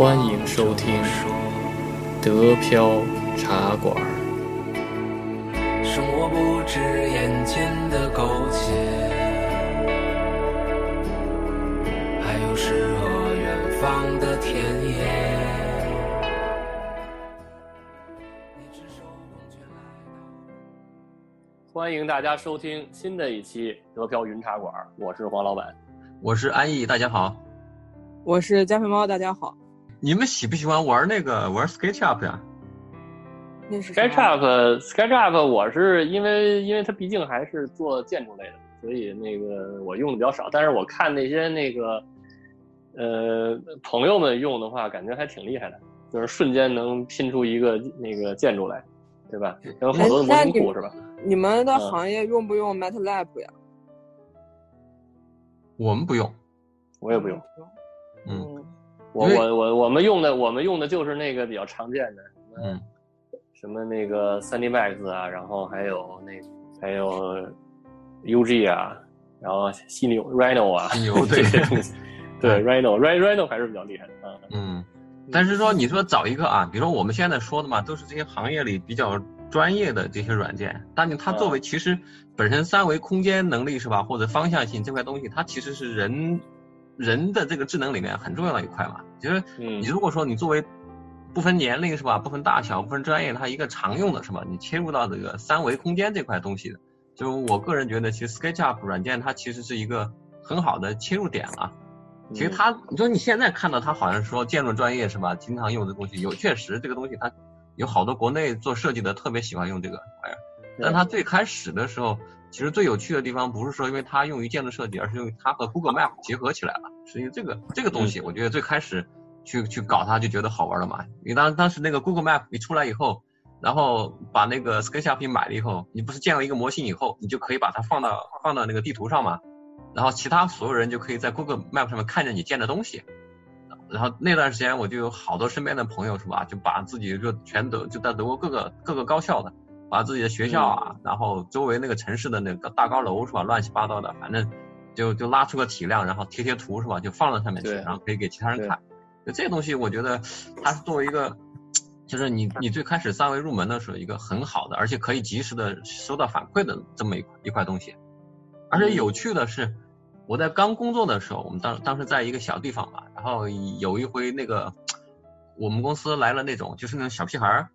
欢迎收听德飘茶馆。生活不止眼前的苟且，还有诗和远方的田野。欢迎大家收听新的一期德飘云茶馆，我是黄老板。我是安逸，大家好。我是加菲猫，大家好。你们喜不喜欢玩那个玩 SketchUp 呀？那是 SketchUp SketchUp，我是因为因为它毕竟还是做建筑类的，所以那个我用的比较少。但是我看那些那个呃朋友们用的话，感觉还挺厉害的，就是瞬间能拼出一个那个建筑来，对吧？有好多的模型库是吧？你们的嗯行业用不用 MATLAB 呀？我们不用，我也不用，嗯嗯，我我我我们用的我们用的就是那个比较常见的，嗯，什么那个 3D Max 啊，然后还有那还有 UG 啊，然后犀牛 Rhino 啊，犀牛这对些东西，对 Rhino Rhino Rhino 还是比较厉害的啊。嗯。但是说，你说找一个啊，比如说我们现在说的嘛，都是这些行业里比较专业的这些软件。但你它作为其实本身三维空间能力是吧，或者方向性这块东西，它其实是人人的这个智能里面很重要的一块嘛。就是嗯你如果说你作为不分年龄是吧，不分大小，不分专业，它一个常用的是吧？你切入到这个三维空间这块东西的，就我个人觉得，其实 SketchUp 软件它其实是一个很好的切入点了。其实嗯它，你说你现在看到它好像说建筑专业是吧？经常用的东西有，确实这个东西它有好多国内做设计的特别喜欢用这个玩意儿。但它最开始的时候，其实最有趣的地方不是说因为它用于建筑设计，而是因为它和 Google Map 结合起来了。是因为这个这个东西，我觉得最开始去去搞它就觉得好玩了嘛。因为当当时那个 Google Map 一出来以后，然后把那个 SketchUp 买了以后，你不是建了一个模型以后，你就可以把它放到放到那个地图上嘛。然后其他所有人就可以在 Google Map 上面看见你建的东西。然后那段时间我就有好多身边的朋友是吧，就把自己就全德就在德国各个各个高校的，把自己的学校啊，然后周围那个城市的那个大高楼是吧，乱七八糟的，反正就就拉出个体量，然后贴贴图是吧，就放到上面去，然后可以给其他人看。就这个东西，我觉得它是作为一个，就是你你最开始三维入门的时候，一个很好的，而且可以及时的收到反馈的这么一一块东西。而且有趣的是，我在刚工作的时候，我们当当时在一个小地方吧，然后有一回那个我们公司来了那种就是那种小屁孩儿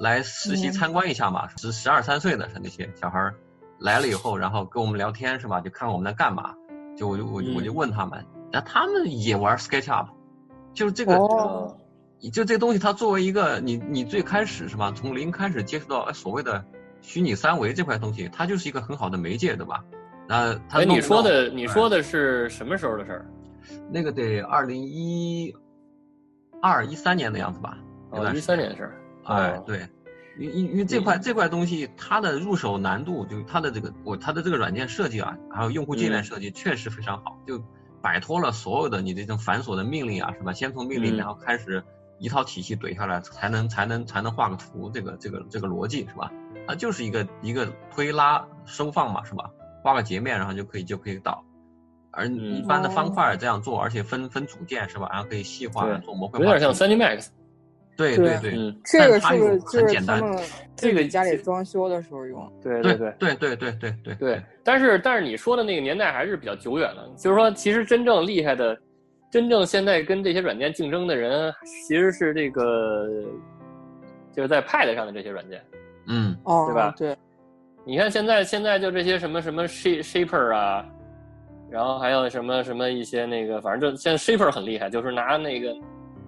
来实习嗯参观一下嘛，十十二三岁的是那些小孩儿来了以后，然后跟我们聊天是吧？就看我们在干嘛，就我就我就我就问他们，然后他们也玩 SketchUp，就是这个。哦就这东西，它作为一个你你最开始是吧，从零开始接触到呃所谓的虚拟三维这块东西，它就是一个很好的媒介，对吧？那他哎，你说的你说的是什么时候的事儿？那个得二零一二一三年的样子吧？有哦，一三年的事儿。哦，哎对，因因因为这块这块东西，它的入手难度，就它的这个我它的这个软件设计啊，还有用户界面嗯设计确实非常好，就摆脱了所有的你这种繁琐的命令啊，是吧？先从命令，嗯然后开始一套体系怼下来，才能才能才能画个图，这个这个这个逻辑是吧？它就是一个一个推拉收放嘛，是吧？画个截面，然后就可以就可以导。而嗯一般的方块这样做，而且分分组件是吧？然后可以细化做模块化，有点像 3D Max。对对对这个是就是很简们这个家里装修的时候用？对对对。对对对对对对，但是但是你说的那个年代还是比较久远了，就是说，其实真正厉害的，真正现在跟这些软件竞争的人，其实是这个，就是在 Pad 上的这些软件。嗯哦，对吧对，你看现在现在就这些什么什么 Shape Shaper 啊，然后还有什么什么一些那个，反正就现在 Shaper 很厉害，就是拿那个，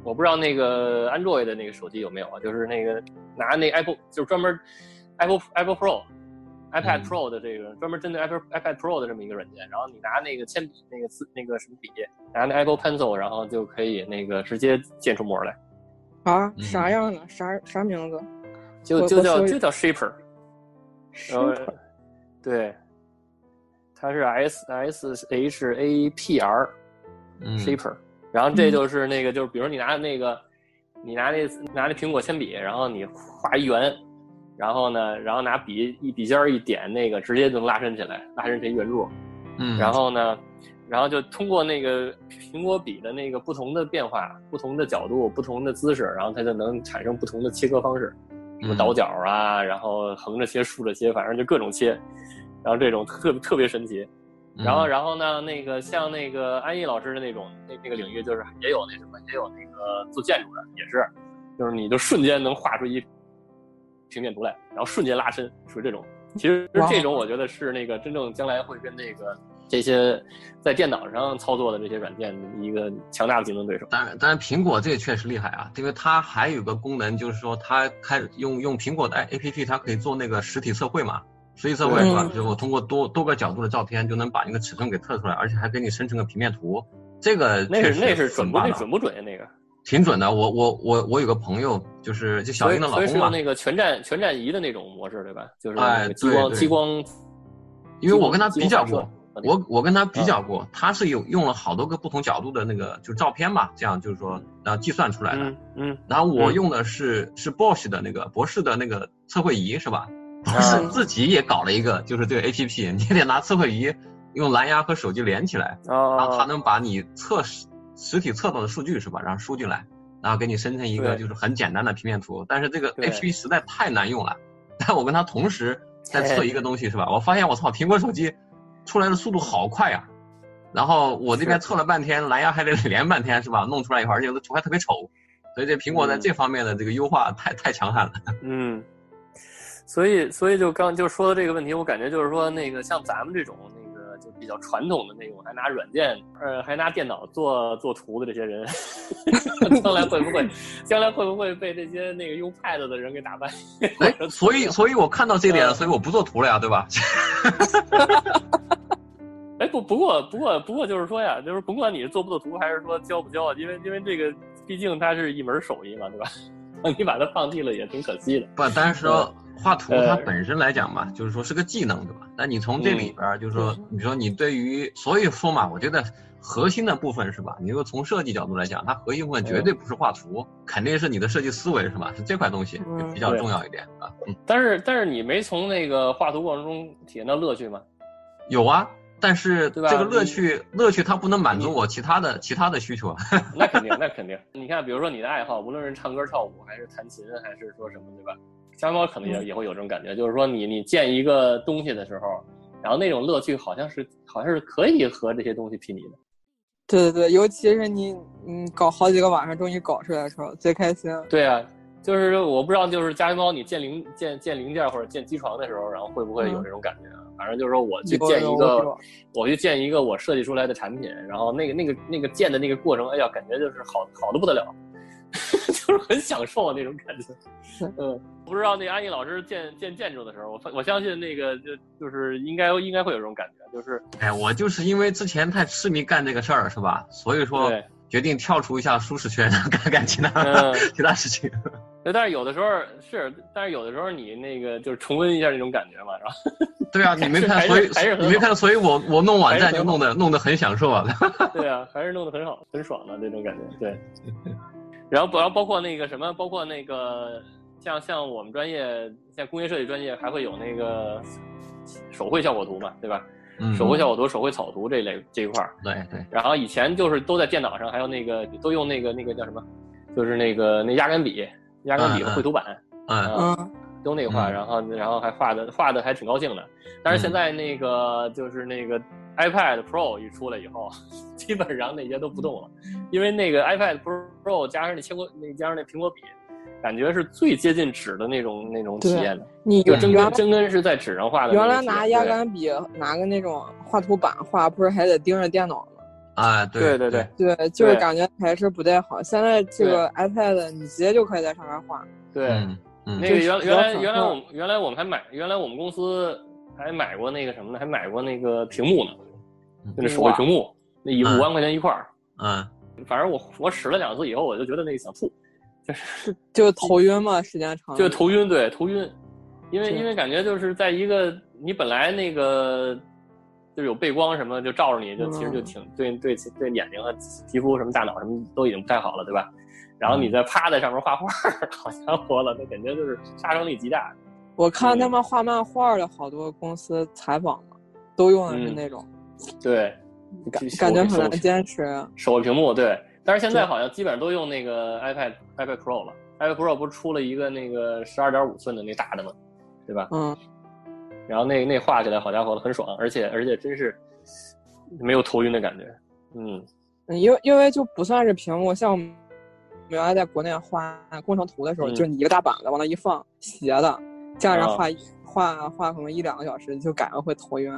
我不知道那个 Android 的那个手机有没有啊，就是那个拿那 Apple 就是专门 Apple Apple Pro。iPad 嗯 Pro 的这个专门针对 Apple iPad Pro 的这么一个软件，然后你拿那个铅笔、那个字、那个什么笔，拿那 Apple Pencil，然后就可以那个直接建出模来，啊，嗯啥样的？啥啥名字？就就叫就叫 Shaper，然后是对，它是 S S H A P R 嗯 Shaper，然后这就是那个就是比如你拿那个你拿那拿那苹果铅笔，然后你画一圆，然后呢，然后拿笔一笔尖儿一点，那个直接就能拉伸起来，拉伸成圆柱。嗯，然后呢，然后就通过那个苹果笔的那个不同的变化、不同的角度、不同的姿势，然后它就能产生不同的切割方式，什么嗯倒角啊，然后横着切、竖着切，反正就各种切，然后这种特特别神奇。然后，嗯然后呢，那个像那个安逸老师的那种那那个领域，就是也有那什么，也有那个做建筑的，也是，就是你就瞬间能画出一平面图来，然后瞬间拉伸，属于这种。其实这种我觉得是那个真正将来会跟那个这些在电脑上操作的这些软件一个强大的竞争对手。当然，当然，苹果这个确实厉害啊，因为它还有个功能，就是说它开用用苹果的 APP，它可以做那个实体测绘嘛，实体测绘是吧？嗯就我通过多多个角度的照片，就能把那个尺寸给测出来，而且还给你生成个平面图，这个确实那是那是准不那准不准呀？那个，挺准的。我我我我有个朋友，就是就小英的老公嘛所以是，那个全站全站仪的那种模式，对吧？就是那哎激光激光，因为我跟他比较过我我跟他比嗯较过，他是有用了好多个不同角度的那个就照片嘛，这样就是说然后计算出来的。嗯嗯然后我嗯用的是是 Bosch 的那个博士的那个测绘仪是吧？博啊士自己也搞了一个，就是这个 APP，你得拿测绘仪用蓝牙和手机连起来，然后它啊，能把你测实实体测到的数据是吧，然后输进来，然后给你生成一个就是很简单的平面图。但是这个 APP 实在太难用了，但我跟他同时在测一个东西是吧？我发现我操，苹果手机出来的速度好快呀、然后我这边测了半天，蓝牙还得连半天是吧？弄出来以后，而且图还特别丑，所以这苹果在嗯。这方面的这个优化太太强悍了。嗯，所以所以就刚就说到这个问题，我感觉就是说那个像咱们这种那个就比较传统的那种，还拿软件呃还拿电脑做做图的这些人，将来会不会将来会不会被这些那个用 Pad 的人给打败？哎，所以所以我看到这点所以我不做图了呀，对吧？哎不不过不过不过就是说呀，就是甭管你是做不做图，还是说教不教啊，因为因为这个毕竟它是一门手艺嘛，对吧？你把它放弃了也挺可惜的。不，但是说画图它呃本身来讲嘛，就是说是个技能，对吧？那你从这嗯里边儿，就是说，你说你对于，所以说嘛，我觉得核心的部分是吧？你说从设计角度来讲，它核心部分绝对不是画图，肯定是你的设计思维是吧？是这块东西嗯比较重要一点啊。嗯，但是但是你没从那个画图过程中体验到乐趣吗？有啊，但是对吧这个乐趣，乐趣它不能满足我其他的其他的需求啊。那肯定，那肯定。你看，比如说你的爱好，无论是唱歌、跳舞，还是弹琴，还是说什么，对吧？小猫可能也也会有这种感觉，就是说你你建一个东西的时候，然后那种乐趣好像是好像是可以和这些东西媲美的。对对对，尤其是你嗯搞好几个晚上，终于搞出来的时候，最开心。对啊，就是我不知道，就是家猫你建零建建零件或者建机床的时候，然后会不会有这种感觉啊？反正就是说我去建一个，我去建一个我设计出来的产品，然后那个那个那个建的那个过程，哎呀，感觉就是好好的不得了，就是很享受那种感觉。嗯，不知道那安逸老师建建建筑的时候，我我相信那个就就是应该应该会有这种感觉，就是哎，我就是因为之前太痴迷干这个事儿，是吧？所以说，决定跳出一下舒适圈，干干其他、嗯 其他事情。对，但是有的时候是，但是有的时候你那个就是重温一下那种感觉嘛，是吧对啊，你没看，所以还是你没看，所以我我弄网站就弄得弄得很享受啊。对啊，还是弄得很好，很爽的那种感觉。对，然后包然后包括那个什么，包括那个像像我们专业，像工业设计专业还会有那个手绘效果图嘛，对吧？嗯，手绘效果图、手绘草图这一类这一块儿。对对，然后以前就是都在电脑上，还有那个都用那个那个叫什么，就是那个那压杆笔、压杆笔和绘图板。嗯啊嗯，都那个画，嗯然后然后还画的画的还挺高兴的。但是现在那个就是那个 iPad Pro 一出来以后，基本上那些都不动了，因为那个 iPad Pro 加上那切过那加上那苹果笔，感觉是最接近纸的那种那种体验的，你就真真跟是在纸上画的原。来拿压杆笔拿个那种画图板画，不是还得盯着电脑吗？啊，对对对对对，就是感觉还是不太好。现在这个 iPad 你直接就可以在上面画。对，那个原原来原来我们原来我们还买原来我们公司还买过那个什么呢？还买过那个屏幕呢，就那手绘屏幕，那一嗯五万块钱一块儿。嗯，反正我我使了两次以后，我就觉得那个想吐，就是就头晕嘛，时间长了。就头晕，对头晕，因为因为感觉就是在一个你本来那个就是有背光什么就照着你，就其实就挺对对对眼睛和皮肤什么大脑什么都已经不太好了，对吧？然后你再趴在上面画画，好家伙了，那感觉就是杀伤力极大。我看他们画漫画的好多公司采访嘛，都用的是那种。对，感感觉很难坚持。啊手绘屏幕对，但是现在好像基本上都用那个 iPad iPad Pro 了，iPad Pro 不是出了一个那个十二点五寸的那大的吗？对吧？嗯，然后那那画起来，好家伙，很爽，而且而且真是没有头晕的感觉。嗯嗯因为因为就不算是屏幕，像我们原来在国内画工程图的时候，嗯就是你一个大板子往那一放，斜的，这样画一画画可能一两个小时就感觉会头晕。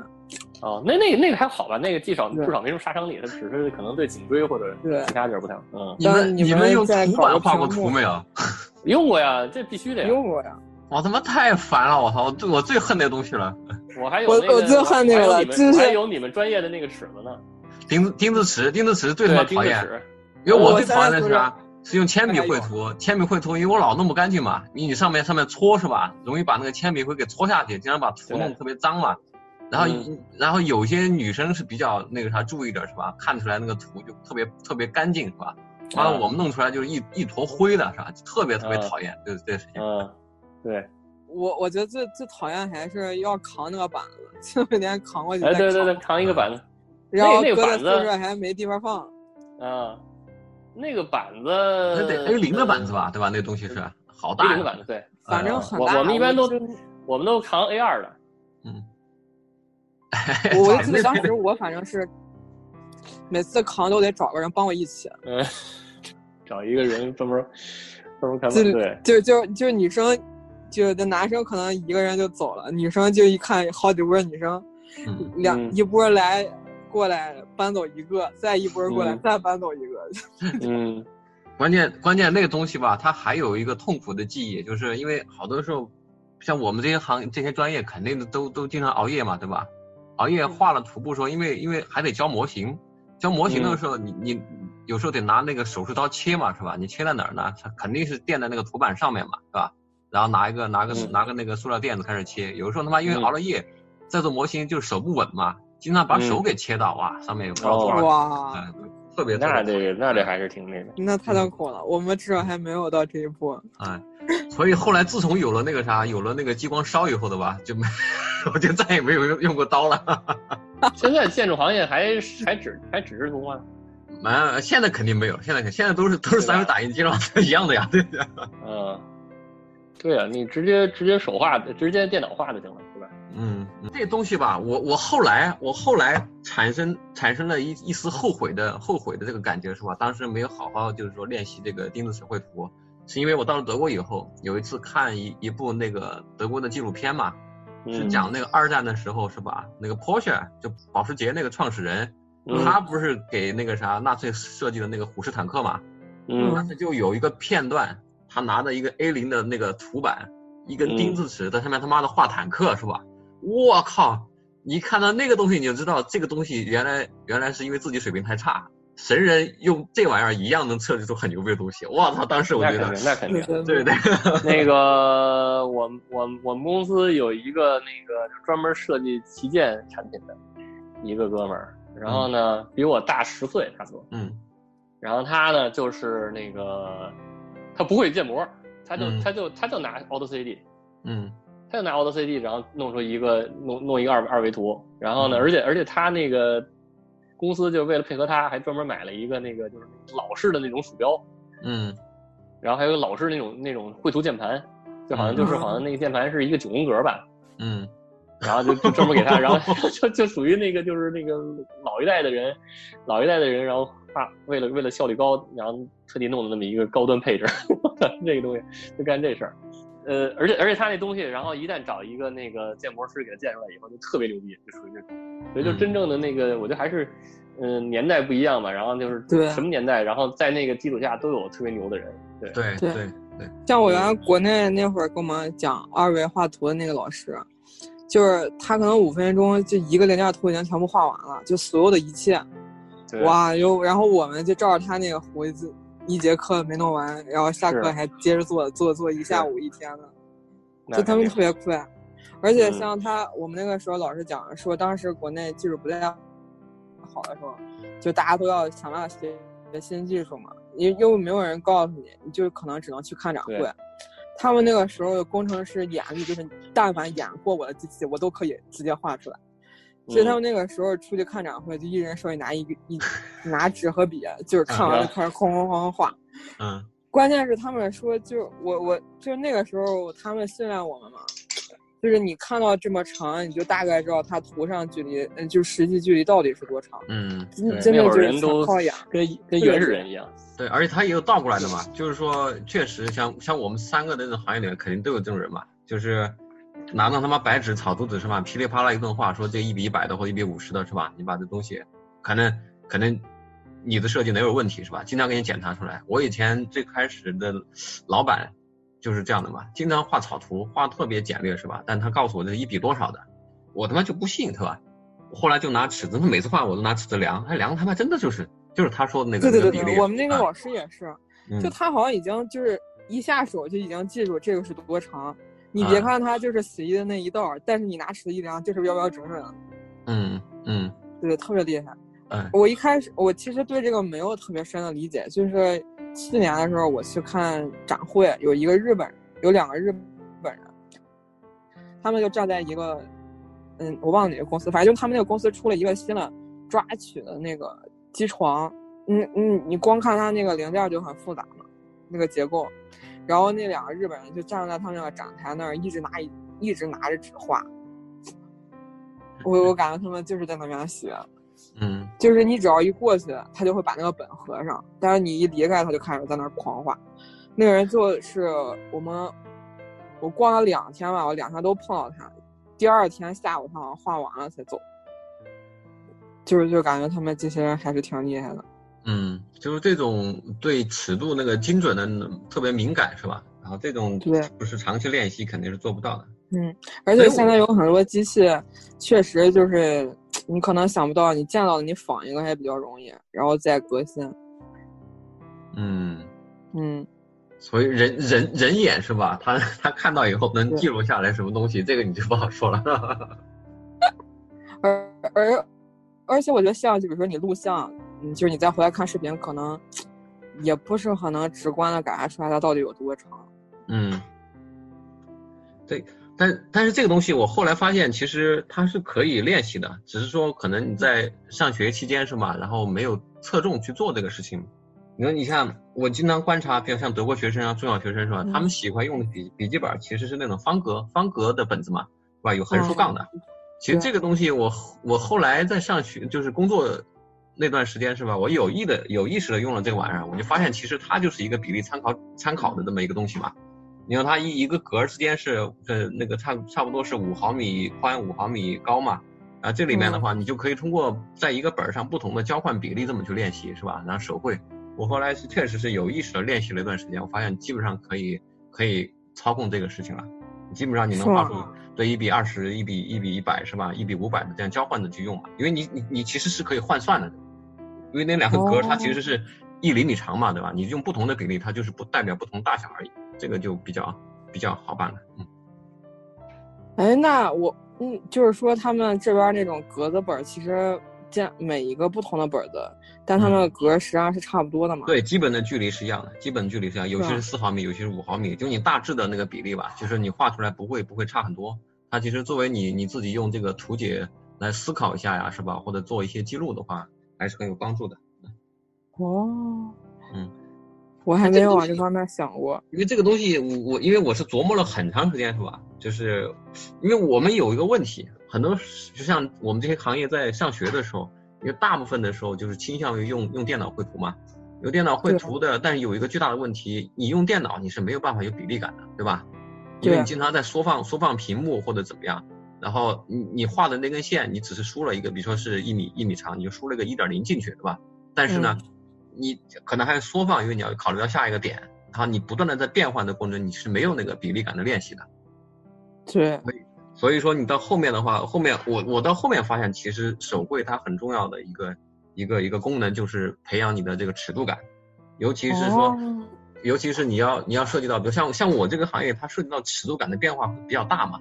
哦，那那个那个还好吧，那个至少至少没什么杀伤力，它只是可能对颈椎或者对其他地儿不太好。嗯，你们你们用图板画过图没有？用过呀，这必须的呀。用过呀，我他妈太烦了！我操，我最我最恨那东西了。我 我还有那个我最恨那个你们了就是还有你们专业的那个尺子呢，钉子钉子尺，钉子尺最他妈讨厌。因为我我最讨厌的是啥？是用铅笔绘图，铅笔绘图，因为我老弄不干净嘛，你你上面上面搓是吧？容易把那个铅笔灰给搓下去，经常把图弄得特别脏嘛。然后、嗯然后有些女生是比较那个啥注意点是吧？看出来那个图就特别特别干净是吧？完了啊我们弄出来就是一一坨灰的是吧？特别特别啊讨厌，对这个事情。嗯，对，我我觉得最最讨厌还是要扛那个板子，就每天扛过去对对对，扛扛一个板子然后那个搁在板子宿舍还没地方放。啊，那个板子那得 A 零的板子吧，对吧？那东西是好大呀。零的板子，对，反正很大。我们一般都我们都扛 A 二的。嗯。我就记得当时我反正是每次扛都得找个人帮我一起，嗯，找一个人专门专门看就板，对，就就就女生，就那男生可能一个人就走了，女生就一看好几波女生，嗯，两、嗯一波来过来搬走一个，再一波过来、嗯再搬走一个，嗯 关键关键那个东西吧，它还有一个痛苦的记忆，就是因为好多时候，像我们这些行这些专业，肯定都都经常熬夜嘛，对吧？熬夜画了图布说，因为因为还得教模型，教模型的时候，你你有时候得拿那个手术刀切嘛，是吧？你切在哪儿呢？它肯定是垫在那个图板上面嘛，是吧？然后拿一个拿个、嗯拿个那个塑料垫子开始切，有的时候他妈因为嗯熬了夜，在做模型就是手不稳嘛，经常把手嗯给切到，哇，上面有不知道多少哦个，哇，哎特别特别那这个那这还是挺那个。那太痛苦了。我们至少还没有到这一步。哎，所以后来自从有了那个啥，有了那个激光烧以后的吧，就没，我就再也没有用用过刀了。现在建筑行业还还只还纸质图吗？没，现在肯定没有，现在肯现在都是都是三维打印机了，一样的呀，对的。嗯，对啊，你直接直接手画，直接电脑画就行了，对吧？嗯，嗯这东西吧，我我后来我后来产生产生了一一丝后悔的后悔的这个感觉是吧？当时没有好好就是说练习这个钉子手绘图，是因为我到了德国以后，有一次看一一部那个德国的纪录片嘛，是嗯讲那个二战的时候是吧？那个 Porsche 就保时捷那个创始人，嗯他不是给那个啥纳粹设计的那个虎式坦克嘛？嗯当时就有一个片段，他拿着一个 A 零的那个图板，一根钉子尺在上面他妈的画坦克是吧？我靠！你看到那个东西，你就知道这个东西原来原来是因为自己水平太差，神人用这玩意儿一样能测试出很牛逼的东西。我操！当时我觉得那肯定，那肯定。对对。对，那个，我我我们公司有一个那个就专门设计旗舰产品的一个哥们儿，然后呢比我大十岁差不多，嗯。然后他呢就是那个他不会建模，他就、嗯。他就他就拿 Auto CD，嗯。他就拿 Auto CD，然后弄出一个弄弄一个二二维图，然后呢，嗯。而且而且他那个公司就为了配合他，还专门买了一个那个就是老式的那种鼠标，嗯。然后还有老式那种那种绘图键盘，就好像就是嗯好像那个键盘是一个九宫格吧，嗯。然后就就专门给他，然后就就属于那个就是那个老一代的人，老一代的人，然后啊为了为了效率高，然后特地弄的那么一个高端配置，这个东西就干这事儿。呃，而且而且他那东西，然后一旦找一个那个建模师给他建出来以后，就特别牛逼，就属于这种。所以就嗯真正的那个，我觉得还是，嗯、年代不一样吧。然后就是对什么年代，然后在那个基础下都有特别牛的人。对，对对对对，像我原来国内那会儿跟我们讲二维画图的那个老师，就是他可能五分钟就一个零件图已经全部画完了，就所有的一切，对，哇，又然后我们就照着他那个图，就一节课没弄完，然后下课还接着做，做做一下午一天呢，就他们特别快。而且嗯像他，我们那个时候老师讲说，当时国内技术不太好的时候，就大家都要想办法学学新技术嘛，因又没有人告诉你，你就可能只能去看展会。他们那个时候的工程师眼力就是，但凡演过我的机器，我都可以直接画出来。所以他们那个时候出去看展会，就一人手里拿一个一 拿纸和笔，就是看完就开始哐哐哐哐画。嗯关键是他们说，就我我就那个时候他们训练我们嘛，就是你看到这么长，你就大概知道它图上距离，嗯，就实际距离到底是多长。嗯，真的就是靠眼。跟跟原始人一样。对，而且他也有倒过来的嘛，就是说，确实像像我们三个的这种行业里面，肯定都有这种人嘛，就是拿那他妈白纸草图纸是吧，噼里啪啦一顿画，说这一比一百的或一比五十的是吧？你把这东西，可能可能你的设计能有问题是吧？经常给你检查出来。我以前最开始的老板就是这样的嘛，经常画草图，画特别简略是吧？但他告诉我这是一比多少的，我他妈就不信是吧？后来就拿尺子，他每次画我都拿尺子量，他量他妈真的就是就是他说的那个对对对那个比例对，我们那个啊老师也是，嗯就他好像已经就是一下手就已经记住这个是多长。你别啊看它就是随意的那一道儿，但是你拿尺子一量，就是标标准准的，嗯嗯。对，特别厉害。嗯我一开始我其实对这个没有特别深的理解，就是去年的时候我去看展会，有一个日本，有两个日本人，他们就站在一个，嗯，我忘了哪个公司，反正就是他们那个公司出了一个新的抓取的那个机床，嗯嗯，你光看它那个零件就很复杂嘛，那个结构，然后那两个日本人就站在他们那个展台那儿，一直拿一一直拿着纸画，我我感觉他们就是在那边学。嗯就是你只要一过去，他就会把那个本合上，但是你一离开，他就开始在那儿狂画。那个人就是我们，我逛了两天吧，我两天都碰到他。第二天下午他好像画完了才走，就是就感觉他们这些人还是挺厉害的。嗯，就是这种对尺度那个精准的特别敏感是吧？然后这种对不是长期练习肯定是做不到的。嗯，而且现在有很多机器，确实就是你可能想不到，你见到的你仿一个还比较容易，然后再革新。嗯，嗯，所以人人人眼是吧？他他看到以后能记录下来什么东西，这个你就不好说了。而而而且我觉得像就比如说你录像，嗯，就是你再回来看视频，可能也不是很能直观的感觉出来它到底有多长。嗯，对，但但是这个东西我后来发现，其实它是可以练习的，只是说可能你在上学期间是吧，然后没有侧重去做这个事情。你说，你像我经常观察，比如像德国学生啊、中小学生是吧，嗯他们喜欢用的笔笔记本其实是那种方格方格的本子嘛，是吧？有横竖杠的。其实这个东西我我后来在上学就是工作那段时间是吧，我有意的有意识的用了这个玩意儿，我就发现其实它就是一个比例参考参考的这么一个东西嘛。你看它一一个格儿之间是呃那个差差不多是五毫米宽五毫米高嘛，啊这里面的话你就可以通过在一个本儿上不同的交换比例这么去练习是吧？然后手绘，我后来是确实是有意识的练习了一段时间，我发现基本上可以可以操控这个事情了，基本上你能画出对一比二十、一比一比一百是吧？一比五百的这样交换的去用嘛，因为你你你其实是可以换算的，因为那两个格儿它其实是一厘米长嘛，对吧？你用不同的比例，它就是不代表不同大小而已，这个就比较比较好办了。嗯，哎，那我嗯，就是说他们这边那种格子本儿，其实见每一个不同的本子，但它们的格儿实际上是差不多的嘛。对，基本的距离是一样的，基本距离是一样，有些是是四毫米，有些是五毫米，就你大致的那个比例吧，就是你画出来不会不会差很多。它其实作为你你自己用这个图解来思考一下呀，是吧？或者做一些记录的话，还是很有帮助的。哦，嗯，我还没有往这方面想过。因为这个东西，我我因为我是琢磨了很长时间，是吧？就是因为我们有一个问题，很多就像我们这些行业在上学的时候，因为大部分的时候就是倾向于用用电脑绘图嘛，有电脑绘图的，但是有一个巨大的问题，你用电脑你是没有办法有比例感的，对吧？因为你经常在缩放缩放屏幕或者怎么样，然后你你画的那根线，你只是输了一个，比如说是一米一米长，你就输了个一点零进去，对吧？但是呢，你可能还要缩放，因为你要考虑到下一个点，然后你不断的在变换的过程中，你是没有那个比例感的练习的。对，所以说你到后面的话，后面我我到后面发现，其实手绘它很重要的一个一个一个功能就是培养你的这个尺度感，尤其是说，哦尤其是你要你要涉及到，比如像像我这个行业，它涉及到尺度感的变化会比较大嘛，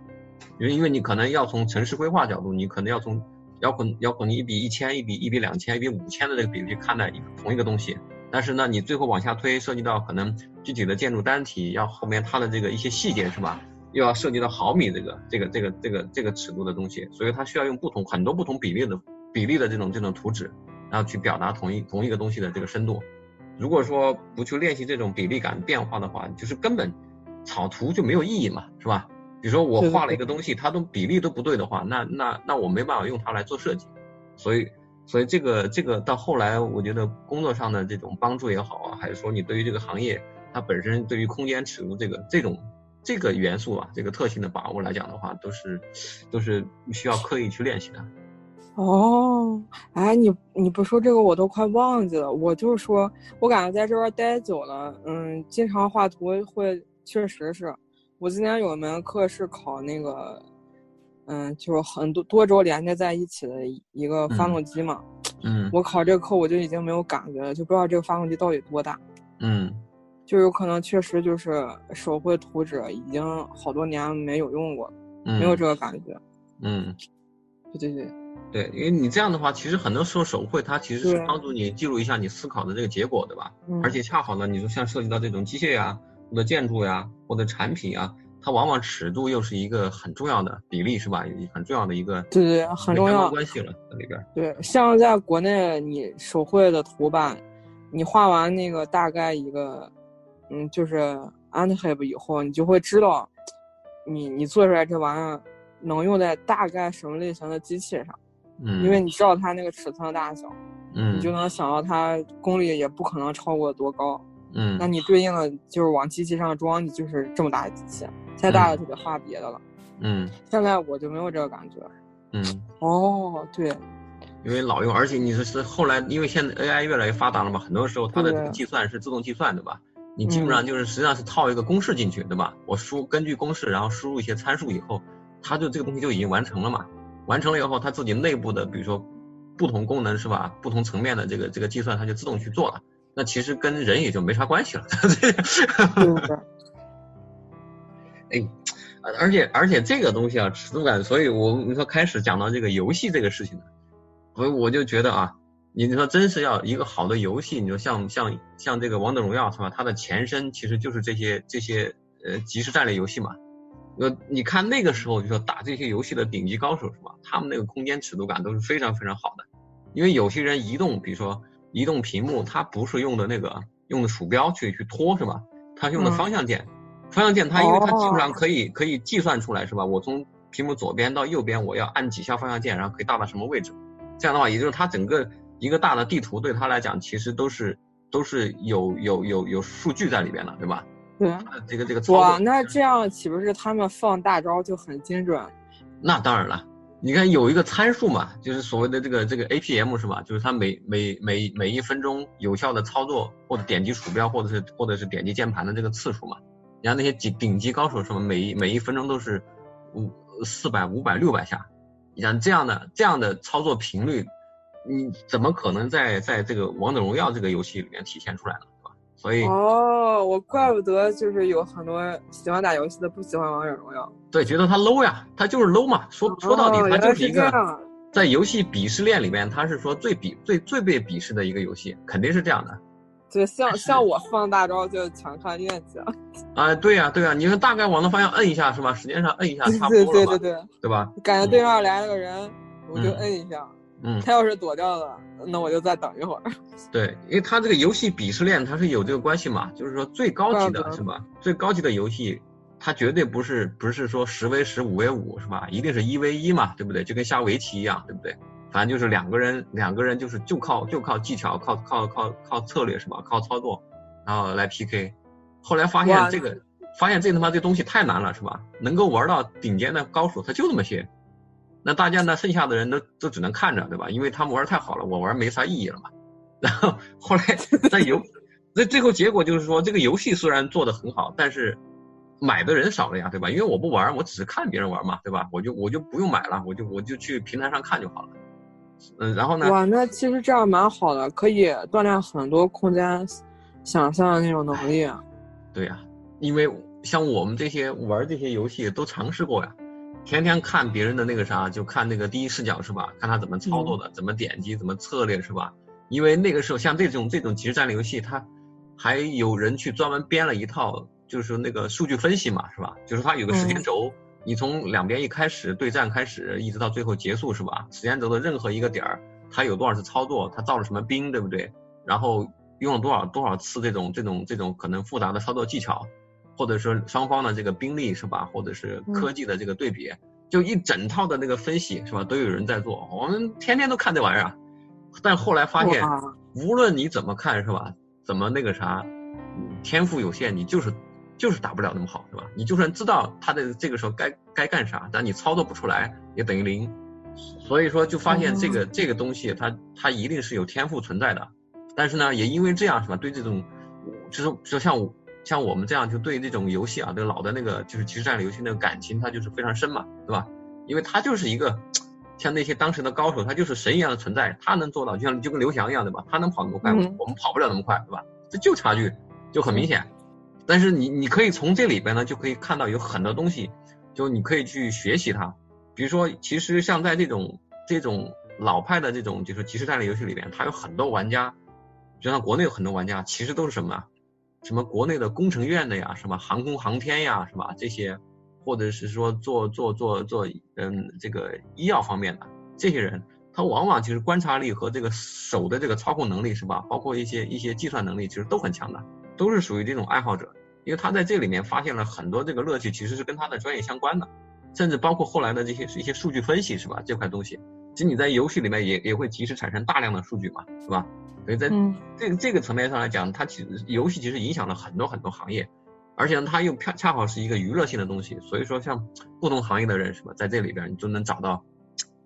因为因为你可能要从城市规划角度，你可能要从要可能要可能一比一千、一比一比两千、一比五千的这个比例去看待一个同一个东西，但是呢，你最后往下推，涉及到可能具体的建筑单体，要后面它的这个一些细节是吧？又要涉及到毫米这个这个这个这个这个尺度的东西，所以它需要用不同很多不同比例的比例的这种这种图纸，然后去表达同一同一个东西的这个深度。如果说不去练习这种比例感变化的话，就是根本草图就没有意义嘛，是吧？比如说我画了一个东西，它都比例都不对的话，那那那我没办法用它来做设计。所以所以这个这个到后来，我觉得工作上的这种帮助也好啊，还是说你对于这个行业它本身对于空间尺度这个这种这个元素啊，这个特性的把握来讲的话，都是都是需要刻意去练习的。哦，哎，你你不说这个我都快忘记了。我就是说，我感觉在这边待久了，嗯，经常画图会，确实是。我今天有一门课是考那个，嗯，就是很多多轴连接在一起的一个发动机嘛。嗯。我考这个课我就已经没有感觉了，就不知道这个发动机到底多大。嗯。就有可能确实就是手绘图纸已经好多年没有用过，没有这个感觉。嗯。对对对。对，因为你这样的话，其实很多时候手绘它其实是帮助你记录一下你思考的这个结果，对吧？嗯。而且恰好呢，你说像涉及到这种机械呀，或者建筑呀，或者产品啊，它往往尺度又是一个很重要的比例，是吧？很重要的一个对对很重要关系了在里边。对，像在国内你手绘的图吧，你画完那个大概一个，嗯，就是 a n t h e b 以后，你就会知道，你你做出来这玩意儿能用在大概什么类型的机器上。嗯，因为你知道它那个尺寸大小，嗯，你就能想到它功率也不可能超过多高，嗯，那你对应的就是往机器上装，你就是这么大的机器，再大了就得画别的了，嗯，现在我就没有这个感觉，嗯，哦，对，因为老用，而且你是是后来，因为现在 AI 越来越发达了嘛，很多时候它的这个计算是自动计算，对吧？你基本上就是实际上是套一个公式进去，对吧？我输根据公式，然后输入一些参数以后，它就这个东西就已经完成了嘛。完成了以后，它自己内部的，比如说不同功能是吧，不同层面的这个这个计算，它就自动去做了。那其实跟人也就没啥关系了。哎，而且而且这个东西啊，尺度感，所以我你说开始讲到这个游戏这个事情，呢，我我就觉得啊，你说真是要一个好的游戏，你说像像像这个王者荣耀是吧？它的前身其实就是这些这些呃即时战略游戏嘛。呃，你看那个时候就说打这些游戏的顶级高手是吧？他们那个空间尺度感都是非常非常好的，因为有些人移动，比如说移动屏幕，它不是用的那个用的鼠标去去拖是吧？它用的方向键，方向键它因为它基本上可以可以计算出来是吧？我从屏幕左边到右边我要按几下方向键，然后可以到达什么位置？这样的话，也就是它整个一个大的地图对它来讲其实都是都是有有有有数据在里边的，对吧？对，这个这个哇，那这样岂不是他们放大招就很精准？那当然了，你看有一个参数嘛，就是所谓的这个这个 APM 是吧？就是它每每每每一分钟有效的操作或者点击鼠标或者是或者是点击键盘的这个次数嘛。你看那些顶顶级高手什么？每一每一分钟都是五四百五百六百下，你像这样的这样的操作频率，你怎么可能在在这个王者荣耀这个游戏里面体现出来呢？所以哦，我怪不得就是有很多喜欢打游戏的不喜欢王者荣耀，对，觉得他 low 呀，他就是 low 嘛。说说到底，他就是一个在游戏鄙视链里面，他是说最鄙最最被鄙视的一个游戏，肯定是这样的。对，像像我放大招就强看运气啊。啊，对呀对呀，你看大概往那方向摁一下是吧？时间上摁一下差不多了对对对对，对吧？感觉对面来了个人，我就摁一下。嗯，他要是躲掉了，那我就再等一会儿。对，因为他这个游戏鄙视链它是有这个关系嘛，就是说最高级的是吧？最高级的游戏，它绝对不是不是说十 v 十五 v 五是吧？一定是一 v 一嘛，对不对？就跟下围棋一样，对不对？反正就是两个人两个人就是就靠就靠技巧，靠靠靠靠策略是吧？靠操作，然后来 PK。后来发现这个发现这他妈这东西太难了是吧？能够玩到顶尖的高手他就这么些。那大家呢？剩下的人都都只能看着，对吧？因为他们玩太好了，我玩没啥意义了嘛。然后后来 在游，那最后结果就是说，这个游戏虽然做的很好，但是买的人少了呀，对吧？因为我不玩，我只是看别人玩嘛，对吧？我就我就不用买了，我就我就去平台上看就好了。嗯，然后呢？哇，那其实这样蛮好的，可以锻炼很多空间想象的那种能力啊。对呀，因为像我们这些玩这些游戏都尝试过呀。天天看别人的那个啥，就看那个第一视角是吧？看他怎么操作的，怎么点击，怎么策略是吧？因为那个时候像这种这种即时战略游戏，它还有人去专门编了一套就是那个数据分析嘛，是吧？就是它有个时间轴，你从两边一开始对战开始，一直到最后结束，是吧？时间轴的任何一个点儿，它有多少次操作，它造了什么兵，对不对？然后用了多少多少次这种这种这种可能复杂的操作技巧，或者说双方的这个兵力是吧？或者是科技的这个对比，就一整套的那个分析是吧？都有人在做，我们天天都看这玩意儿。但后来发现，无论你怎么看是吧？怎么那个啥，天赋有限，你就是就是打不了那么好是吧？你就算知道他的这个时候该该干啥，但你操作不出来也等于零。所以说就发现这个这个东西，它它一定是有天赋存在的。但是呢，也因为这样是吧？对这种，就是就像像我们这样，就对那种游戏啊，对老的那个就是即时战略游戏那个感情，它就是非常深嘛，对吧？因为它就是一个。像那些当时的高手，他就是神一样的存在，他能做到，就像就跟刘翔一样，对吧？他能跑那么快，我们跑不了那么快，对吧？这就差距就很明显。但是你你可以从这里边呢，就可以看到有很多东西，就你可以去学习它。比如说，其实像在这种这种老派的这种就是即时战略游戏里边，它有很多玩家，就像国内有很多玩家，其实都是什么？什么国内的工程院的呀，什么航空航天呀，是吧？这些。或者是说做做做做嗯这个医药方面的这些人，他往往其实观察力和这个手的这个操控能力是吧？包括一些一些计算能力，其实都很强的，都是属于这种爱好者。因为他在这里面发现了很多这个乐趣，其实是跟他的专业相关的，甚至包括后来的这些一些数据分析是吧？这块东西，其实你在游戏里面也也会及时产生大量的数据嘛，是吧？所以在这个这个层面上来讲，它其实游戏其实影响了很多很多行业。而且呢，它又恰恰好是一个娱乐性的东西，所以说像不同行业的人是吧，在这里边你就能找到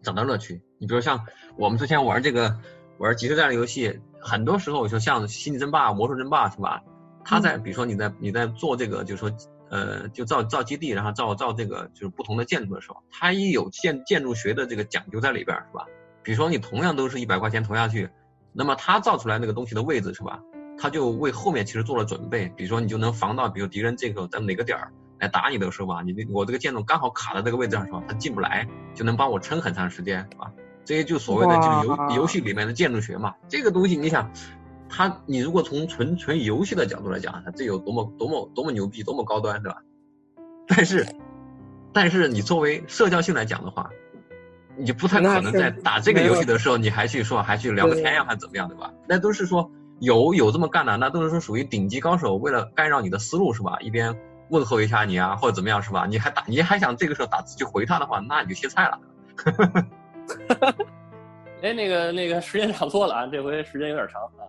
找到乐趣。你比如像我们之前玩这个玩即时战略游戏，很多时候就像星际争霸、魔兽争霸是吧？他在比如说你在你在做这个就是说呃就造造基地，然后造造这个就是不同的建筑的时候，它也有建建筑学的这个讲究在里边是吧？比如说你同样都是一百块钱投下去，那么他造出来那个东西的位置是吧？他就为后面其实做了准备，比如说你就能防到，比如敌人这个在哪个点儿来打你的时候吧，你我这个建筑刚好卡在这个位置上是吧？他进不来，就能帮我撑很长时间，是吧？这些就所谓的就是游游戏里面的建筑学嘛。这个东西你想，他你如果从纯纯游戏的角度来讲，它这有多么多么多么牛逼，多么高端，对吧？但是，但是你作为社交性来讲的话，你就不太可能在打这个游戏的时候，你还去说还去聊个天呀，还怎么样，对吧？那都是说。有有这么干的，那都是说属于顶级高手，为了干扰你的思路是吧？一边问候一下你啊，或者怎么样是吧？你还打，你还想这个时候打字去回他的话，那你就歇菜了。哎，那个那个时间差不多了啊，这回时间有点长啊。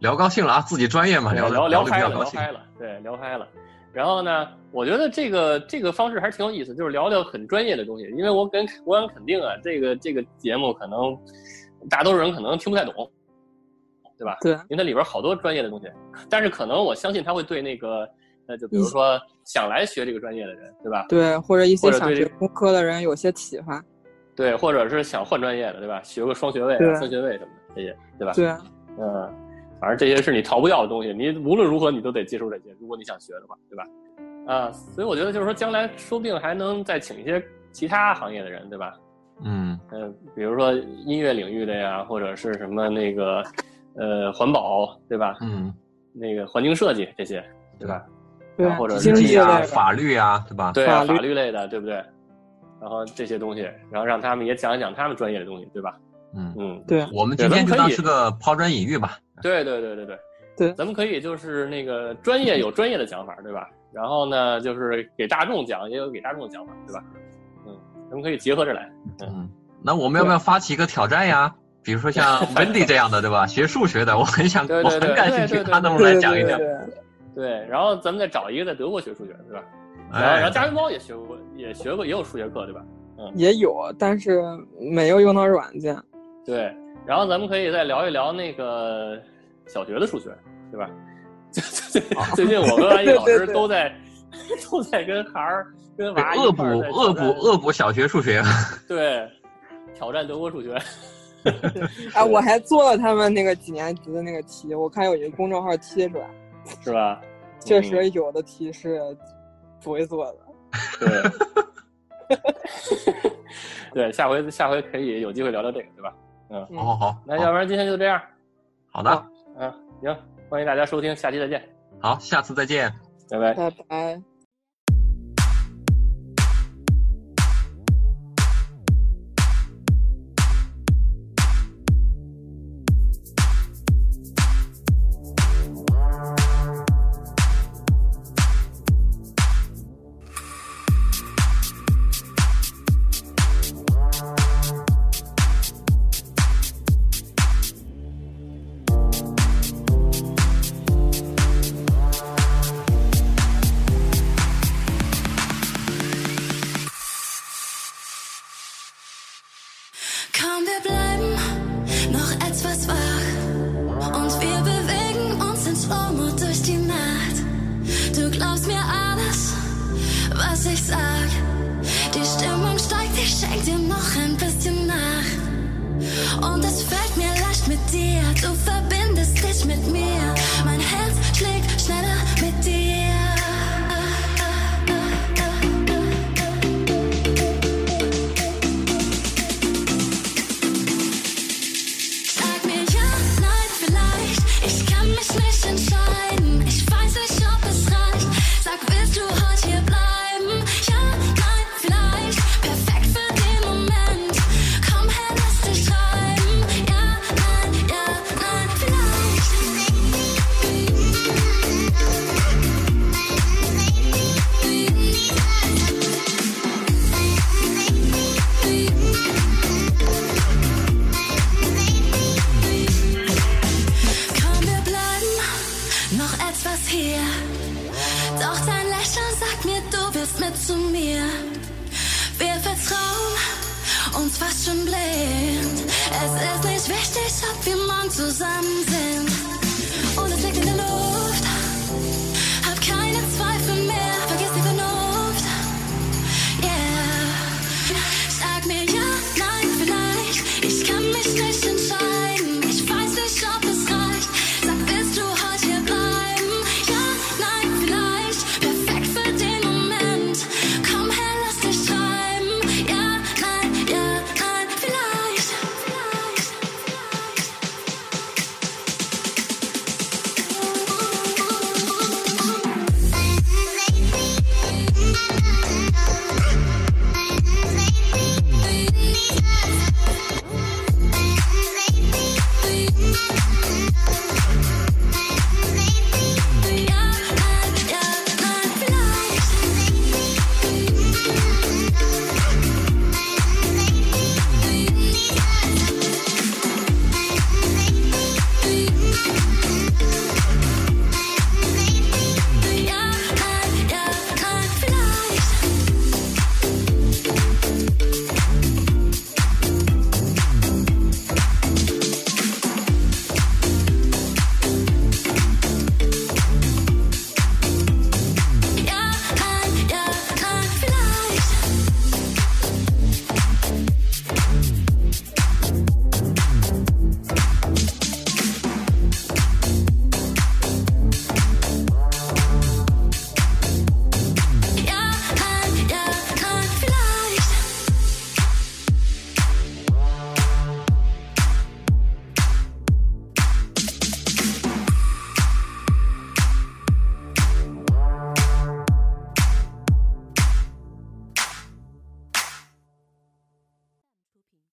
聊高兴了啊，自己专业嘛，聊聊聊开了，聊开了，对，聊开了。然后呢，我觉得这个这个方式还是挺有意思，就是聊聊很专业的东西。因为我敢我敢肯定啊，这个这个节目可能大多数人可能听不太懂。对吧？对，因为它里边好多专业的东西，但是可能我相信他会对那个，呃，就比如说想来学这个专业的人，对吧？对，或者一些想学工科的人有些启发。对，或者是想换专业的，对吧？学个双学位、三学位什么的这些，对吧？对，嗯，反正这些是你逃不掉的东西，你无论如何你都得接受这些，如果你想学的话，对吧？啊，所以我觉得就是说，将来说不定还能再请一些其他行业的人，对吧？嗯嗯，比如说音乐领域的呀，或者是什么那个。呃，环保对吧？嗯，那个环境设计这些，对吧？对，或者经济啊、法律啊，对吧？对啊，法律类的，对不对？然后这些东西，然后让他们也讲一讲他们专业的东西，对吧？嗯嗯，对。我们今天就当是个抛砖引玉吧。对对对对对 对，咱们可以就是那个专业有专业的讲法，对吧？然后呢，就是给大众讲，也有给大众的讲法，对吧？嗯，咱们可以结合着来。嗯，那我们要不要发起一个挑战呀？比如说像 Wendy 这样的，对吧？学数学的，我很想，我很感兴趣，他能不能来讲一讲？对，然后咱们再找一个在德国学数学，对吧？然后，然后家云猫也学过，也学过，也有数学课，对吧？嗯，也有，但是没有用到软件。对，然后咱们可以再聊一聊那个小学的数学，对吧？最最近我跟安逸老师都在 都在跟孩儿跟娃恶补恶补恶补小学数学，对，挑战德国数学。哎，我还做了他们那个几年级的那个题，我看有一个公众号贴出来，是吧？确实有的题是不会做的。对，对，下回下回可以有机会聊聊这个，对吧？嗯，好好好，那要不然今天就这样。好的，嗯，行，欢迎大家收听，下期再见。好，下次再见。拜拜。拜拜。Ich sag. Die Stimmung steigt, ich schenk dir noch ein bisschen nach. Und es fällt mir leicht mit dir, du verbindest dich mit mir. Mein Herz Zu mir. Wir vertrauen uns fast schon blind. Es ist nicht wichtig, ob wir morgen zusammen sind. Und es liegt in der Luft. Hab keine Zweifel mehr.